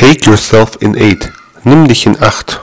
Take yourself in aid. Nimm dich in Acht.